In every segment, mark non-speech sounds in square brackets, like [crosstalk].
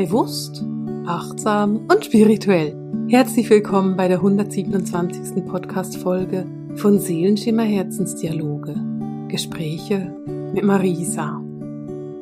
Bewusst, achtsam und spirituell. Herzlich willkommen bei der 127. Podcast-Folge von Seelenschimmer Herzensdialoge. Gespräche mit Marisa.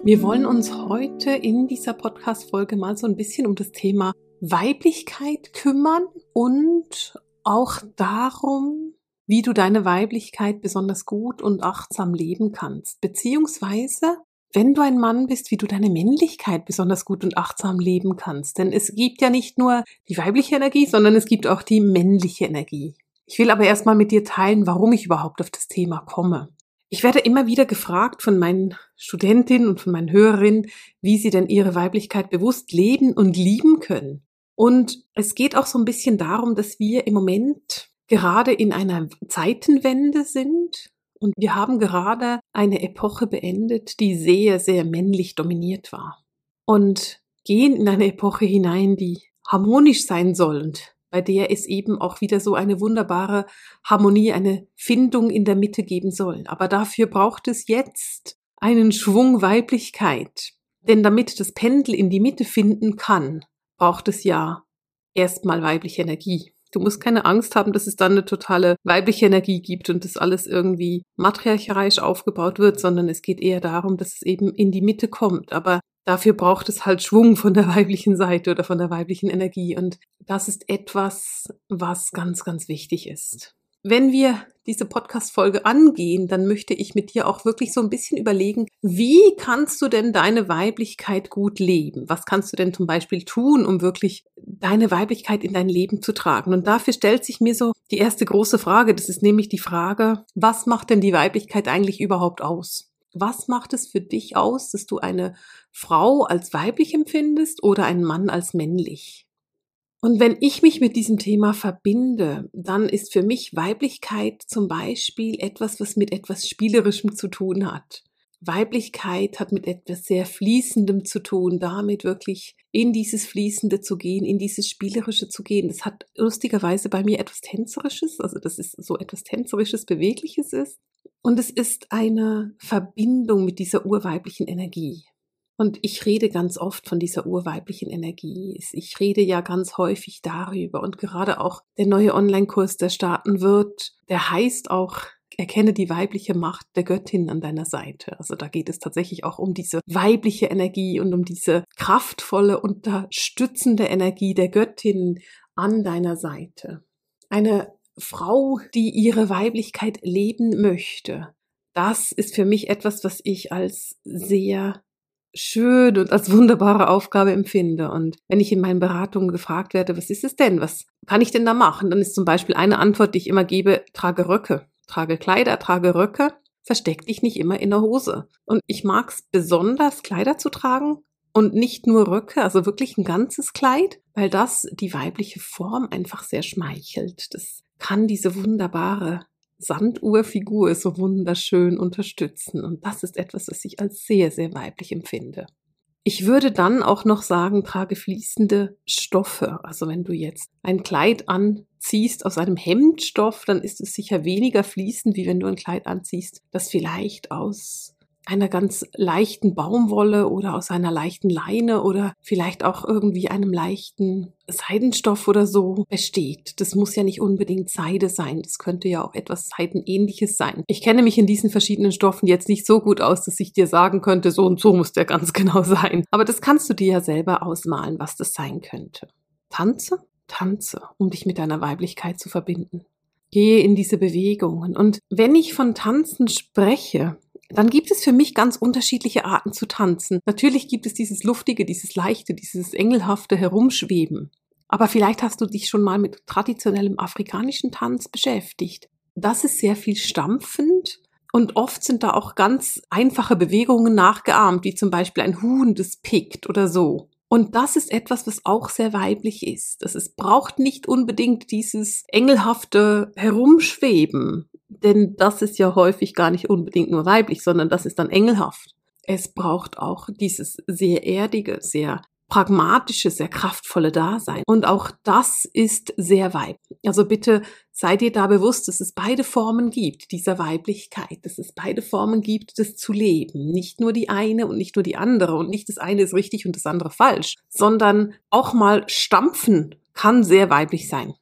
Wir wollen uns heute in dieser Podcast-Folge mal so ein bisschen um das Thema Weiblichkeit kümmern und auch darum, wie du deine Weiblichkeit besonders gut und achtsam leben kannst, beziehungsweise wenn du ein Mann bist, wie du deine Männlichkeit besonders gut und achtsam leben kannst. Denn es gibt ja nicht nur die weibliche Energie, sondern es gibt auch die männliche Energie. Ich will aber erstmal mit dir teilen, warum ich überhaupt auf das Thema komme. Ich werde immer wieder gefragt von meinen Studentinnen und von meinen Hörerinnen, wie sie denn ihre Weiblichkeit bewusst leben und lieben können. Und es geht auch so ein bisschen darum, dass wir im Moment gerade in einer Zeitenwende sind und wir haben gerade eine Epoche beendet, die sehr, sehr männlich dominiert war. Und gehen in eine Epoche hinein, die harmonisch sein soll und bei der es eben auch wieder so eine wunderbare Harmonie, eine Findung in der Mitte geben soll. Aber dafür braucht es jetzt einen Schwung Weiblichkeit. Denn damit das Pendel in die Mitte finden kann, braucht es ja erstmal weibliche Energie. Du musst keine Angst haben, dass es dann eine totale weibliche Energie gibt und das alles irgendwie matriarchalisch aufgebaut wird, sondern es geht eher darum, dass es eben in die Mitte kommt. Aber dafür braucht es halt Schwung von der [laughs] weiblichen Seite oder von der weiblichen Energie. Und das ist etwas, was ganz, ganz wichtig ist. Wenn wir diese Podcast-Folge angehen, dann möchte ich mit dir auch wirklich so ein bisschen überlegen, wie kannst du denn deine Weiblichkeit gut leben? Was kannst du denn zum Beispiel tun, um wirklich deine Weiblichkeit in dein Leben zu tragen? Und dafür stellt sich mir so die erste große Frage. Das ist nämlich die Frage, was macht denn die Weiblichkeit eigentlich überhaupt aus? Was macht es für dich aus, dass du eine Frau als weiblich empfindest oder einen Mann als männlich? Und wenn ich mich mit diesem Thema verbinde, dann ist für mich Weiblichkeit zum Beispiel etwas, was mit etwas Spielerischem zu tun hat. Weiblichkeit hat mit etwas sehr Fließendem zu tun, damit wirklich in dieses Fließende zu gehen, in dieses Spielerische zu gehen. Das hat lustigerweise bei mir etwas Tänzerisches, also das ist so etwas Tänzerisches, Bewegliches ist. Und es ist eine Verbindung mit dieser urweiblichen Energie. Und ich rede ganz oft von dieser urweiblichen Energie. Ich rede ja ganz häufig darüber. Und gerade auch der neue Online-Kurs, der starten wird, der heißt auch Erkenne die weibliche Macht der Göttin an deiner Seite. Also da geht es tatsächlich auch um diese weibliche Energie und um diese kraftvolle, unterstützende Energie der Göttin an deiner Seite. Eine Frau, die ihre Weiblichkeit leben möchte, das ist für mich etwas, was ich als sehr schön und als wunderbare Aufgabe empfinde. Und wenn ich in meinen Beratungen gefragt werde, was ist es denn? Was kann ich denn da machen? Dann ist zum Beispiel eine Antwort, die ich immer gebe, trage Röcke. Trage Kleider, trage Röcke. Versteck dich nicht immer in der Hose. Und ich mag es besonders, Kleider zu tragen und nicht nur Röcke, also wirklich ein ganzes Kleid, weil das die weibliche Form einfach sehr schmeichelt. Das kann diese wunderbare Sanduhrfigur so wunderschön unterstützen. Und das ist etwas, was ich als sehr, sehr weiblich empfinde. Ich würde dann auch noch sagen, trage fließende Stoffe. Also wenn du jetzt ein Kleid anziehst aus einem Hemdstoff, dann ist es sicher weniger fließend, wie wenn du ein Kleid anziehst, das vielleicht aus einer ganz leichten Baumwolle oder aus einer leichten Leine oder vielleicht auch irgendwie einem leichten Seidenstoff oder so besteht. Das muss ja nicht unbedingt Seide sein. Das könnte ja auch etwas Seidenähnliches sein. Ich kenne mich in diesen verschiedenen Stoffen jetzt nicht so gut aus, dass ich dir sagen könnte, so und so muss der ganz [laughs] genau sein. Aber das kannst du dir ja selber ausmalen, was das sein könnte. Tanze? Tanze, um dich mit deiner Weiblichkeit zu verbinden. Gehe in diese Bewegungen. Und wenn ich von Tanzen spreche, dann gibt es für mich ganz unterschiedliche Arten zu tanzen. Natürlich gibt es dieses luftige, dieses leichte, dieses engelhafte Herumschweben. Aber vielleicht hast du dich schon mal mit traditionellem afrikanischen Tanz beschäftigt. Das ist sehr viel stampfend und oft sind da auch ganz einfache Bewegungen nachgeahmt, wie zum Beispiel ein Huhn, das pickt oder so. Und das ist etwas, was auch sehr weiblich ist. Es braucht nicht unbedingt dieses engelhafte Herumschweben denn das ist ja häufig gar nicht unbedingt nur weiblich, sondern das ist dann engelhaft. Es braucht auch dieses sehr erdige, sehr pragmatische, sehr kraftvolle Dasein. Und auch das ist sehr weiblich. Also bitte sei dir da bewusst, dass es beide Formen gibt, dieser Weiblichkeit, dass es beide Formen gibt, das zu leben. Nicht nur die eine und nicht nur die andere und nicht das eine ist richtig und das andere falsch, sondern auch mal stampfen kann sehr weiblich sein.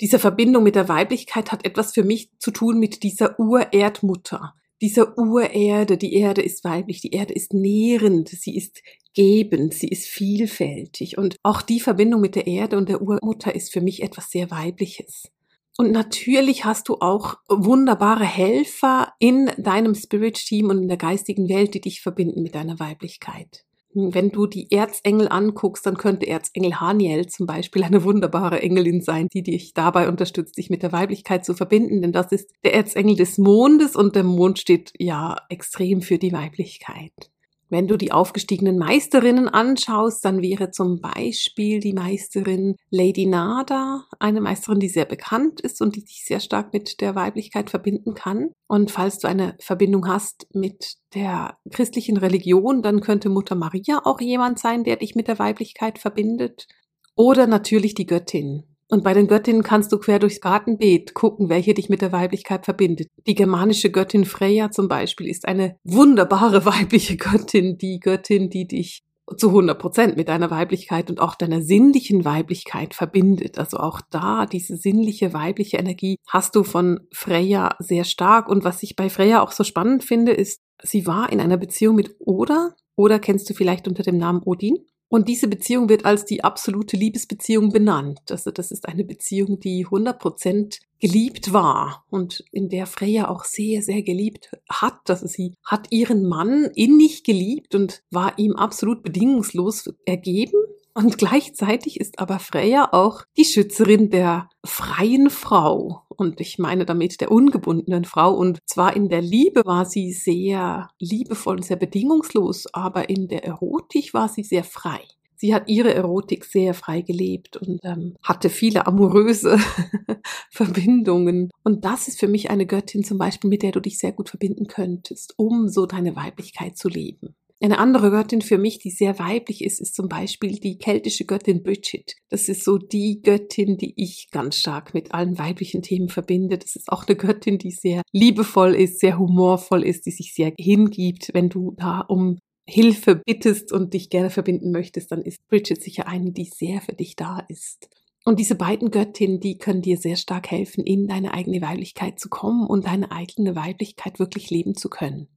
Diese Verbindung mit der Weiblichkeit hat etwas für mich zu tun mit dieser Urerdmutter, dieser Urerde. Die Erde ist weiblich, die Erde ist nährend, sie ist gebend, sie ist vielfältig. Und auch die Verbindung mit der Erde und der Urmutter ist für mich etwas sehr Weibliches. Und natürlich hast du auch wunderbare Helfer in deinem Spirit-Team und in der geistigen Welt, die dich verbinden mit deiner Weiblichkeit. Wenn du die Erzengel anguckst, dann könnte Erzengel Haniel zum Beispiel eine wunderbare Engelin sein, die dich dabei unterstützt, dich mit der Weiblichkeit zu verbinden, denn das ist der Erzengel des Mondes und der Mond steht ja extrem für die Weiblichkeit. Wenn du die aufgestiegenen Meisterinnen anschaust, dann wäre zum Beispiel die Meisterin Lady Nada eine Meisterin, die sehr bekannt ist und die dich sehr stark mit der Weiblichkeit verbinden kann. Und falls du eine Verbindung hast mit der christlichen Religion, dann könnte Mutter Maria auch jemand sein, der dich mit der Weiblichkeit verbindet. Oder natürlich die Göttin. Und bei den Göttinnen kannst du quer durchs Gartenbeet gucken, welche dich mit der Weiblichkeit verbindet. Die germanische Göttin Freya zum Beispiel ist eine wunderbare [laughs] weibliche Göttin, die Göttin, die dich zu 100 Prozent mit deiner Weiblichkeit und auch deiner sinnlichen Weiblichkeit verbindet. Also auch da, diese sinnliche weibliche Energie hast du von Freya sehr stark. Und was ich bei Freya auch so spannend finde, ist, sie war in einer Beziehung mit Oda. Oder kennst du vielleicht unter dem Namen Odin? Und diese Beziehung wird als die absolute Liebesbeziehung benannt. Also das ist eine Beziehung, die 100 Prozent geliebt war und in der Freya auch sehr, sehr geliebt hat. Also sie hat ihren Mann innig geliebt und war ihm absolut bedingungslos ergeben. Und gleichzeitig ist aber Freya auch die Schützerin der freien Frau. Und ich meine damit der ungebundenen Frau. Und zwar in der Liebe war sie sehr liebevoll und sehr bedingungslos, aber in der Erotik war sie sehr frei. Sie hat ihre Erotik sehr frei gelebt und ähm, hatte viele amoröse [laughs] Verbindungen. Und das ist für mich eine Göttin zum Beispiel, mit der du dich sehr gut verbinden könntest, um so deine Weiblichkeit zu leben. Eine andere Göttin für mich, die sehr weiblich ist, ist zum Beispiel die keltische Göttin Bridget. Das ist so die Göttin, die ich ganz stark mit allen weiblichen Themen verbinde. Das ist auch eine Göttin, die sehr liebevoll ist, sehr humorvoll ist, die sich sehr hingibt. Wenn du da um Hilfe bittest und dich gerne verbinden möchtest, dann ist Bridget sicher eine, die sehr für dich da ist. Und diese beiden Göttinnen, die können dir sehr stark helfen, in deine eigene Weiblichkeit zu kommen und deine eigene Weiblichkeit wirklich leben zu können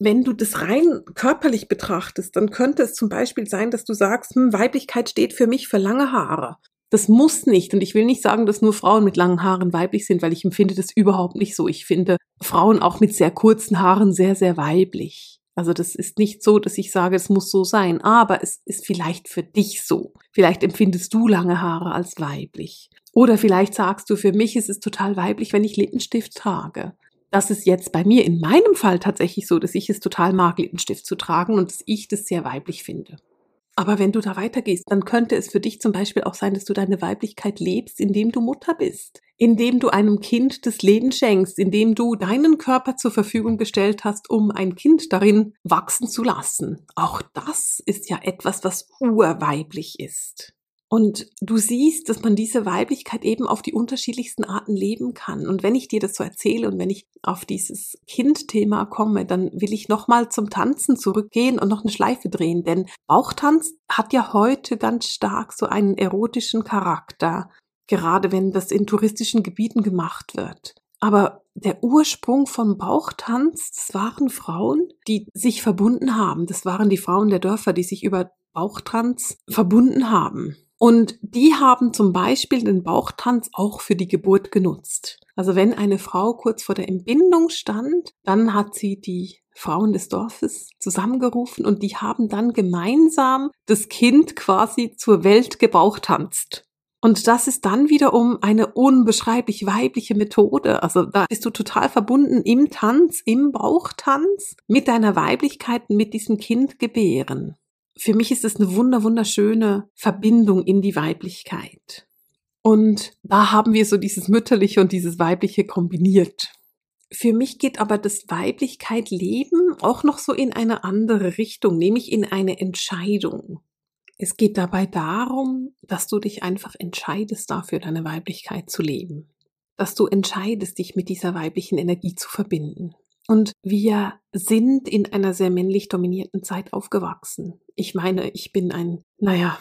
wenn du das rein körperlich betrachtest, dann könnte es zum Beispiel sein, dass du sagst, hm, Weiblichkeit steht für mich für lange Haare. Das muss nicht. Und ich will nicht sagen, dass nur Frauen mit langen Haaren weiblich sind, weil ich empfinde das überhaupt nicht so. Ich finde Frauen auch mit sehr kurzen Haaren sehr, sehr weiblich. Also das ist nicht so, dass ich sage, es muss so sein, aber es ist vielleicht für dich so. Vielleicht empfindest du lange Haare als weiblich. Oder vielleicht sagst du, für mich ist es total weiblich, wenn ich Lippenstift trage das ist jetzt bei mir in meinem Fall tatsächlich so, dass ich es total mag, Lippenstift zu tragen und dass ich das sehr weiblich finde. Aber wenn du da weitergehst, dann könnte es für dich zum Beispiel auch sein, dass du deine Weiblichkeit lebst, indem du Mutter bist, indem du einem Kind das Leben schenkst, indem du deinen Körper zur Verfügung gestellt hast, um ein Kind darin wachsen zu lassen. Auch das ist ja etwas, was urweiblich ist. Und du siehst, dass man diese Weiblichkeit eben auf die unterschiedlichsten Arten leben kann. Und wenn ich dir das so erzähle und wenn ich auf dieses Kindthema komme, dann will ich nochmal zum Tanzen zurückgehen und noch eine Schleife drehen. Denn Bauchtanz hat ja heute ganz stark so einen erotischen Charakter, gerade wenn das in touristischen Gebieten gemacht wird. Aber der Ursprung von Bauchtanz, das waren Frauen, die sich verbunden haben. Das waren die Frauen der Dörfer, die sich über Bauchtanz verbunden haben. Und die haben zum Beispiel den Bauchtanz auch für die Geburt genutzt. Also wenn eine Frau kurz vor der Entbindung stand, dann hat sie die Frauen des Dorfes zusammengerufen und die haben dann gemeinsam das Kind quasi zur Welt gebauchtanzt. Und das ist dann wiederum eine unbeschreiblich weibliche Methode. Also da bist du total verbunden im Tanz, im Bauchtanz mit deiner Weiblichkeit, mit diesem Kind gebären für mich ist es eine wunder, wunderschöne Verbindung in die Weiblichkeit. Und da haben wir so dieses Mütterliche und dieses Weibliche kombiniert. Für mich geht aber das Weiblichkeit Leben auch noch so in eine andere Richtung, nämlich in eine Entscheidung. Es geht dabei darum, dass du dich einfach entscheidest dafür, deine Weiblichkeit zu leben. Dass du entscheidest, dich mit dieser weiblichen Energie zu verbinden. Und wir sind in einer sehr männlich dominierten Zeit aufgewachsen. Ich meine, ich bin ein, naja,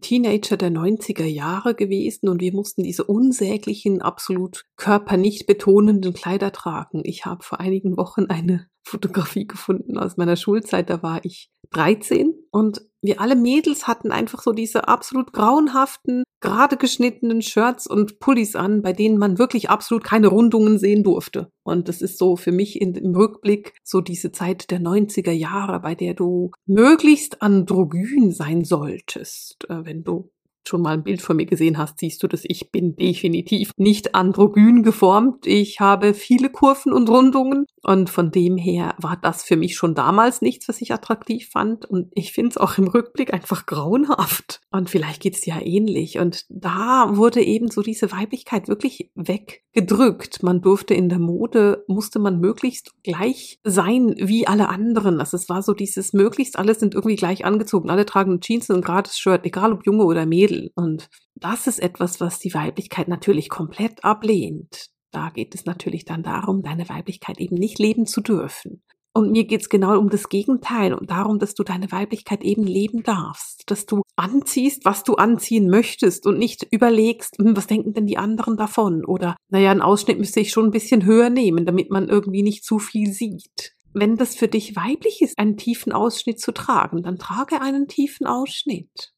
Teenager der 90er Jahre gewesen und wir mussten diese unsäglichen, absolut Körper nicht betonenden Kleider tragen. Ich habe vor einigen Wochen eine Fotografie gefunden aus meiner Schulzeit, da war ich 13 und wir alle Mädels hatten einfach so diese absolut grauenhaften, gerade geschnittenen Shirts und Pullis an, bei denen man wirklich absolut keine Rundungen sehen durfte. Und das ist so für mich in, im Rückblick so diese Zeit der 90er Jahre, bei der du möglichst androgyn sein solltest, äh, wenn du schon mal ein Bild von mir gesehen hast, siehst du, dass ich bin definitiv nicht androgyn geformt. Ich habe viele Kurven und Rundungen und von dem her war das für mich schon damals nichts, was ich attraktiv fand und ich finde es auch im Rückblick einfach grauenhaft. Und vielleicht geht es ja ähnlich und da wurde eben so diese Weiblichkeit wirklich weggedrückt. Man durfte in der Mode, musste man möglichst gleich sein wie alle anderen. Also es war so dieses möglichst alle sind irgendwie gleich angezogen. Alle tragen Jeans und ein gerades Shirt, egal ob Junge oder Mädel. Mädel. Und das ist etwas, was die Weiblichkeit natürlich komplett ablehnt. Da geht es natürlich dann darum, deine Weiblichkeit eben nicht leben zu dürfen. Und mir geht es genau um das Gegenteil und darum, dass du deine Weiblichkeit eben leben darfst, dass du anziehst, was du anziehen möchtest und nicht überlegst, hm, was denken denn die anderen davon? Oder, naja, einen Ausschnitt müsste ich schon ein bisschen höher nehmen, damit man irgendwie nicht zu viel sieht. Wenn das für dich weiblich ist, einen tiefen Ausschnitt zu tragen, dann trage einen tiefen Ausschnitt.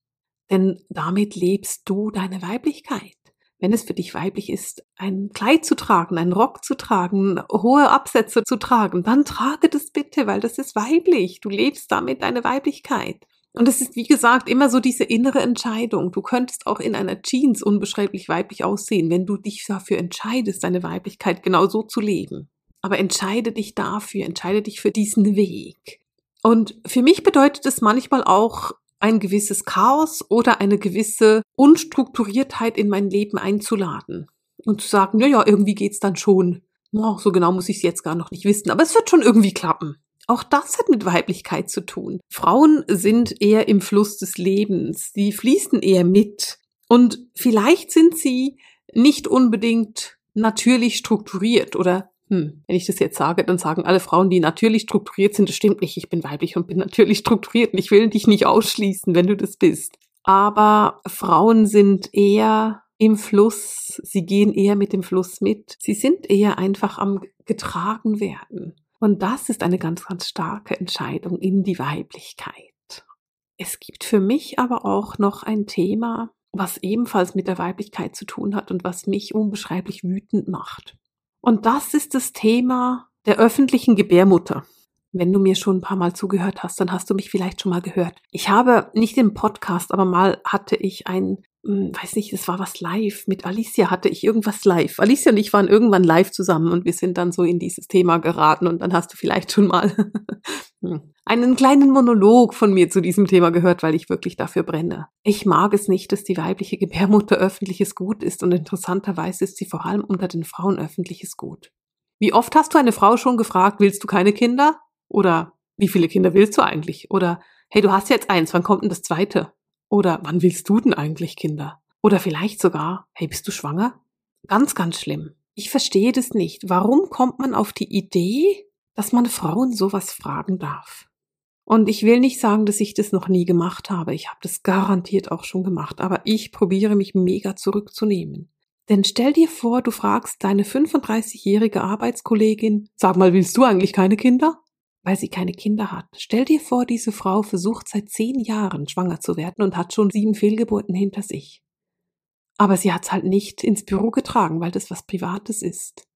Denn damit lebst du deine Weiblichkeit. Wenn es für dich weiblich ist, ein Kleid zu tragen, einen Rock zu tragen, hohe Absätze zu tragen, dann trage das bitte, weil das ist weiblich. Du lebst damit deine Weiblichkeit. Und es ist, wie gesagt, immer so diese innere Entscheidung. Du könntest auch in einer Jeans unbeschreiblich weiblich aussehen, wenn du dich dafür entscheidest, deine Weiblichkeit genau so zu leben. Aber entscheide dich dafür, entscheide dich für diesen Weg. Und für mich bedeutet es manchmal auch, ein gewisses Chaos oder eine gewisse Unstrukturiertheit in mein Leben einzuladen und zu sagen, ja, ja, irgendwie geht's dann schon. Oh, so genau muss ich es jetzt gar noch nicht wissen, aber es wird schon irgendwie klappen. Auch das hat mit Weiblichkeit zu tun. Frauen sind eher im Fluss des Lebens, sie fließen eher mit. Und vielleicht sind sie nicht unbedingt natürlich strukturiert oder hm, wenn ich das jetzt sage, dann sagen alle Frauen, die natürlich strukturiert sind, das stimmt nicht, ich bin weiblich und bin natürlich [laughs] strukturiert und ich will dich nicht ausschließen, wenn du das bist. Aber Frauen sind eher im Fluss, sie gehen eher mit dem Fluss mit, sie sind eher einfach am getragen werden. Und das ist eine ganz, ganz starke Entscheidung in die Weiblichkeit. Es gibt für mich aber auch noch ein Thema, was ebenfalls mit der Weiblichkeit zu tun hat und was mich unbeschreiblich wütend macht. Und das ist das Thema der öffentlichen Gebärmutter. Wenn du mir schon ein paar Mal zugehört hast, dann hast du mich vielleicht schon mal gehört. Ich habe nicht im Podcast, aber mal hatte ich ein, weiß nicht, es war was live. Mit Alicia hatte ich irgendwas live. Alicia und ich waren irgendwann live zusammen und wir sind dann so in dieses Thema geraten und dann hast du vielleicht schon mal [laughs] hm, einen kleinen Monolog von mir zu diesem Thema gehört, weil ich wirklich dafür brenne. Ich mag es nicht, dass die weibliche Gebärmutter öffentliches Gut ist und interessanterweise ist sie vor allem unter den Frauen öffentliches Gut. Wie oft hast du eine Frau schon gefragt, willst du keine Kinder? Oder wie viele Kinder willst du eigentlich? Oder hey, du hast jetzt eins, wann kommt denn das zweite? Oder wann willst du denn eigentlich Kinder? Oder vielleicht sogar, hey, bist du schwanger? Ganz, ganz schlimm. Ich verstehe das nicht. Warum kommt man auf die Idee, dass man Frauen sowas fragen darf? Und ich will nicht sagen, dass ich das noch nie gemacht habe. Ich habe das garantiert auch schon gemacht. Aber ich probiere mich mega zurückzunehmen. Denn stell dir vor, du fragst deine 35-jährige Arbeitskollegin, sag mal, willst du eigentlich keine Kinder? Weil sie keine Kinder hat. Stell dir vor, diese Frau versucht seit zehn Jahren schwanger zu werden und hat schon sieben Fehlgeburten hinter sich. Aber sie hat's halt nicht ins Büro getragen, weil das was Privates ist.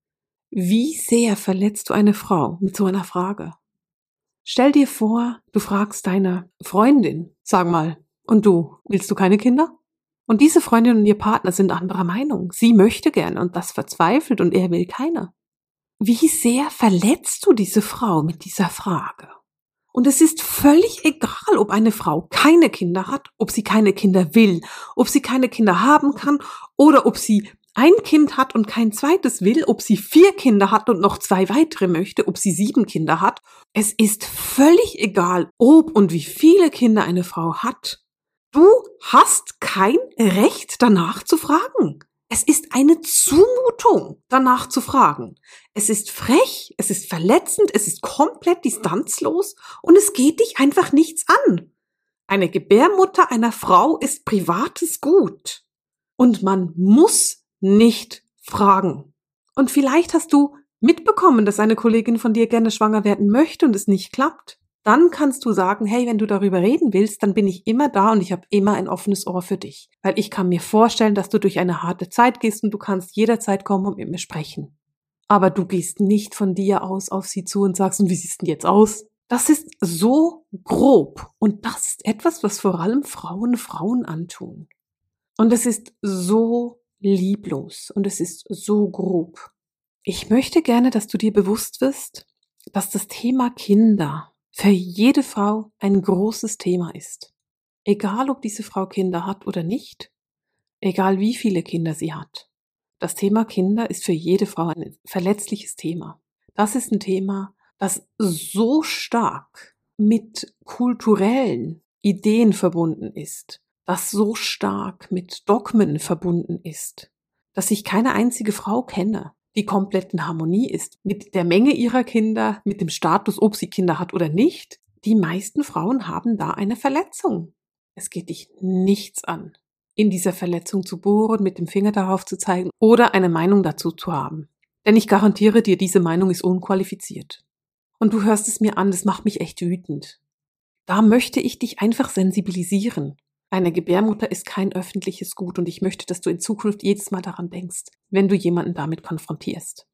Wie sehr verletzt du eine Frau mit so einer Frage? Stell dir vor, du fragst deine Freundin, sag mal, und du, willst du keine Kinder? Und diese Freundin und ihr Partner sind anderer Meinung. Sie möchte gerne und das verzweifelt und er will keine. Wie sehr verletzt du diese Frau mit dieser Frage? Und es ist völlig egal, ob eine Frau keine Kinder hat, ob sie keine Kinder will, ob sie keine Kinder haben kann oder ob sie ein Kind hat und kein zweites will, ob sie vier Kinder hat und noch zwei weitere möchte, ob sie sieben Kinder hat. Es ist völlig egal, ob und wie viele Kinder eine Frau hat. Du hast kein Recht danach zu fragen. Es ist eine Zumutung, danach zu fragen. Es ist frech, es ist verletzend, es ist komplett distanzlos und es geht dich einfach nichts an. Eine Gebärmutter einer Frau ist privates Gut. Und man muss nicht fragen. Und vielleicht hast du mitbekommen, dass eine Kollegin von dir gerne schwanger werden möchte und es nicht klappt. Dann kannst du sagen, hey, wenn du darüber reden willst, dann bin ich immer da und ich habe immer ein offenes Ohr für dich. Weil ich kann mir vorstellen, dass du durch eine harte Zeit gehst und du kannst jederzeit kommen und mit mir sprechen. Aber du gehst nicht von dir aus auf sie zu und sagst, und wie siehst du denn jetzt aus? Das ist so grob und das ist etwas, was vor allem Frauen Frauen antun. Und es ist so lieblos und es ist so grob. Ich möchte gerne, dass du dir bewusst wirst, dass das Thema Kinder für jede Frau ein großes Thema ist. Egal, ob diese Frau Kinder hat oder nicht, egal wie viele Kinder sie hat. Das Thema Kinder ist für jede Frau ein verletzliches Thema. Das ist ein Thema, das so stark mit kulturellen Ideen verbunden ist, das so stark mit Dogmen verbunden ist, dass ich keine einzige Frau kenne, die komplett in Harmonie ist mit der Menge ihrer Kinder, mit dem Status, ob sie Kinder hat oder nicht. Die meisten Frauen haben da eine Verletzung. Es geht dich nichts an, in dieser Verletzung zu bohren, mit dem Finger darauf zu zeigen oder eine Meinung dazu zu haben. Denn ich garantiere dir, diese Meinung ist unqualifiziert. Und du hörst es mir an, das macht mich echt wütend. Da möchte ich dich einfach sensibilisieren. Eine Gebärmutter ist kein öffentliches Gut und ich möchte, dass du in Zukunft jedes Mal daran denkst, wenn du jemanden damit konfrontierst.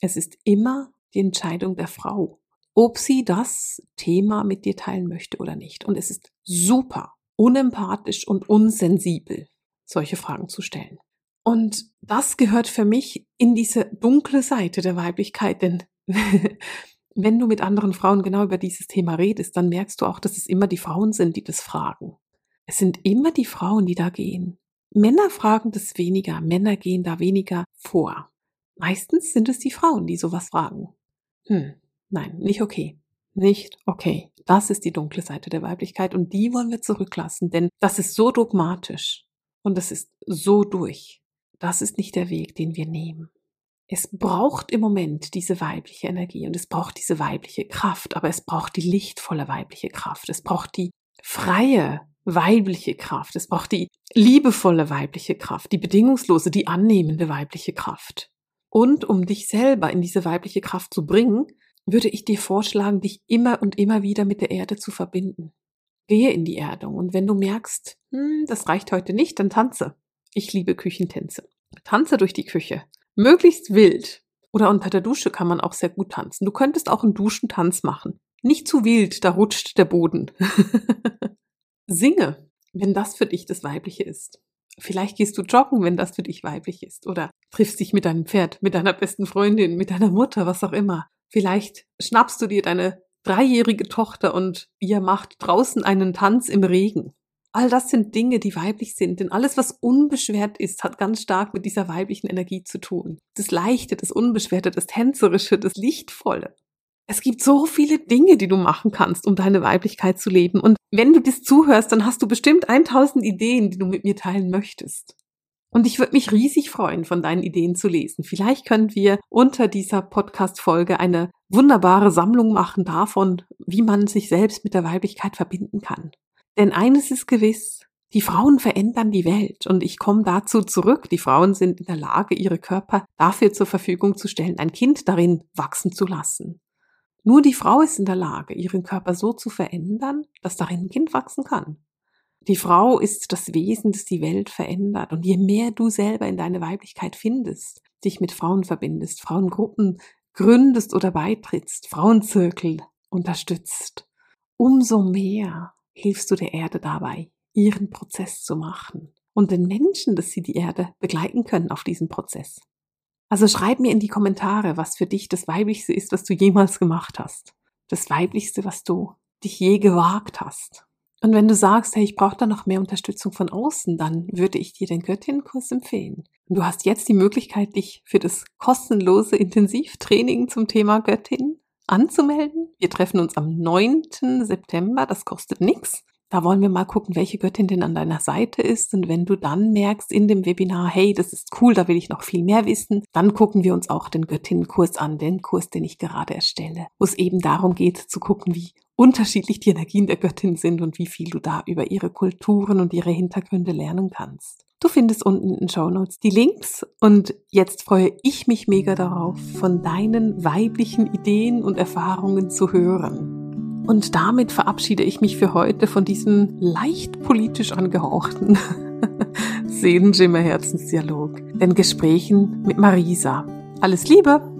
Es ist immer die Entscheidung der Frau, ob sie das Thema mit dir teilen möchte oder nicht. Und es ist super unempathisch und unsensibel, solche Fragen zu stellen. Und das gehört für mich in diese dunkle Seite der Weiblichkeit, denn [laughs] wenn du mit anderen Frauen genau über dieses Thema redest, dann merkst du auch, dass es immer die Frauen sind, die das fragen. Es sind immer die Frauen, die da gehen. Männer fragen das weniger, Männer gehen da weniger vor. Meistens sind es die Frauen, die sowas fragen. Hm, nein, nicht okay. Nicht okay. Das ist die dunkle Seite der Weiblichkeit und die wollen wir zurücklassen, denn das ist so dogmatisch und das ist so durch. Das ist nicht der Weg, den wir nehmen. Es braucht im Moment diese weibliche Energie und es braucht diese weibliche Kraft, aber es braucht die lichtvolle weibliche Kraft. Es braucht die freie weibliche Kraft. Es braucht die liebevolle weibliche Kraft, die bedingungslose, die annehmende weibliche Kraft. Und um dich selber in diese weibliche Kraft zu bringen, würde ich dir vorschlagen, dich immer und immer wieder mit der Erde zu verbinden. Gehe in die Erdung und wenn du merkst, hm, das reicht heute nicht, dann tanze. Ich liebe Küchentänze. Tanze durch die Küche möglichst wild. Oder unter der Dusche kann man auch sehr gut tanzen. Du könntest auch einen Duschentanz machen. Nicht zu wild, da rutscht der Boden. [laughs] Singe, wenn das für dich das Weibliche ist. Vielleicht gehst du joggen, wenn das für dich weiblich ist. Oder triffst dich mit deinem Pferd, mit deiner besten Freundin, mit deiner Mutter, was auch immer. Vielleicht schnappst du dir deine dreijährige Tochter und ihr macht draußen einen Tanz im Regen. All das sind Dinge, die weiblich sind, denn alles, was unbeschwert ist, hat ganz stark mit dieser weiblichen Energie zu tun. Das Leichte, das Unbeschwerte, das Tänzerische, das Lichtvolle. Es gibt so viele Dinge, die du machen kannst, um deine Weiblichkeit zu leben. Und wenn du das zuhörst, dann hast du bestimmt 1000 Ideen, die du mit mir teilen möchtest. Und ich würde mich riesig freuen, von deinen Ideen zu lesen. Vielleicht können wir unter dieser Podcast-Folge eine wunderbare Sammlung machen davon, wie man sich selbst mit der Weiblichkeit verbinden kann. Denn eines ist gewiss, die Frauen verändern die Welt und ich komme dazu zurück. Die Frauen sind in der Lage, ihre Körper dafür zur Verfügung zu stellen, ein Kind darin wachsen zu lassen. Nur die Frau ist in der Lage, ihren Körper so zu verändern, dass darin ein Kind wachsen kann. Die Frau ist das Wesen, das die Welt verändert. Und je mehr du selber in deine Weiblichkeit findest, dich mit Frauen verbindest, Frauengruppen gründest oder beitrittst, Frauenzirkel unterstützt, umso mehr hilfst du der Erde dabei, ihren Prozess zu machen und den Menschen, dass sie die Erde begleiten können auf diesem Prozess. Also schreib mir in die Kommentare, was für dich das Weiblichste ist, was du jemals gemacht hast. Das Weiblichste, was du dich je gewagt hast. Und wenn du sagst, hey, ich brauche da noch mehr Unterstützung von außen, dann würde ich dir den Göttinnenkurs empfehlen. Und du hast jetzt die Möglichkeit, dich für das kostenlose Intensivtraining zum Thema Göttin anzumelden. Wir treffen uns am 9. September, das kostet nichts. Da wollen wir mal gucken, welche Göttin denn an deiner Seite ist. Und wenn du dann merkst in dem Webinar, hey, das ist cool, da will ich noch viel mehr wissen, dann gucken wir uns auch den Göttinnenkurs an, den Kurs, den ich gerade erstelle, wo es eben darum geht zu gucken, wie unterschiedlich die Energien der Göttin sind und wie viel du da über ihre Kulturen und ihre Hintergründe lernen kannst. Du findest unten in den Show Notes die Links und jetzt freue ich mich mega darauf, von deinen weiblichen Ideen und Erfahrungen zu hören. Und damit verabschiede ich mich für heute von diesem leicht politisch angehauchten [laughs] Seelenschimmer Herzensdialog, den Gesprächen mit Marisa. Alles Liebe!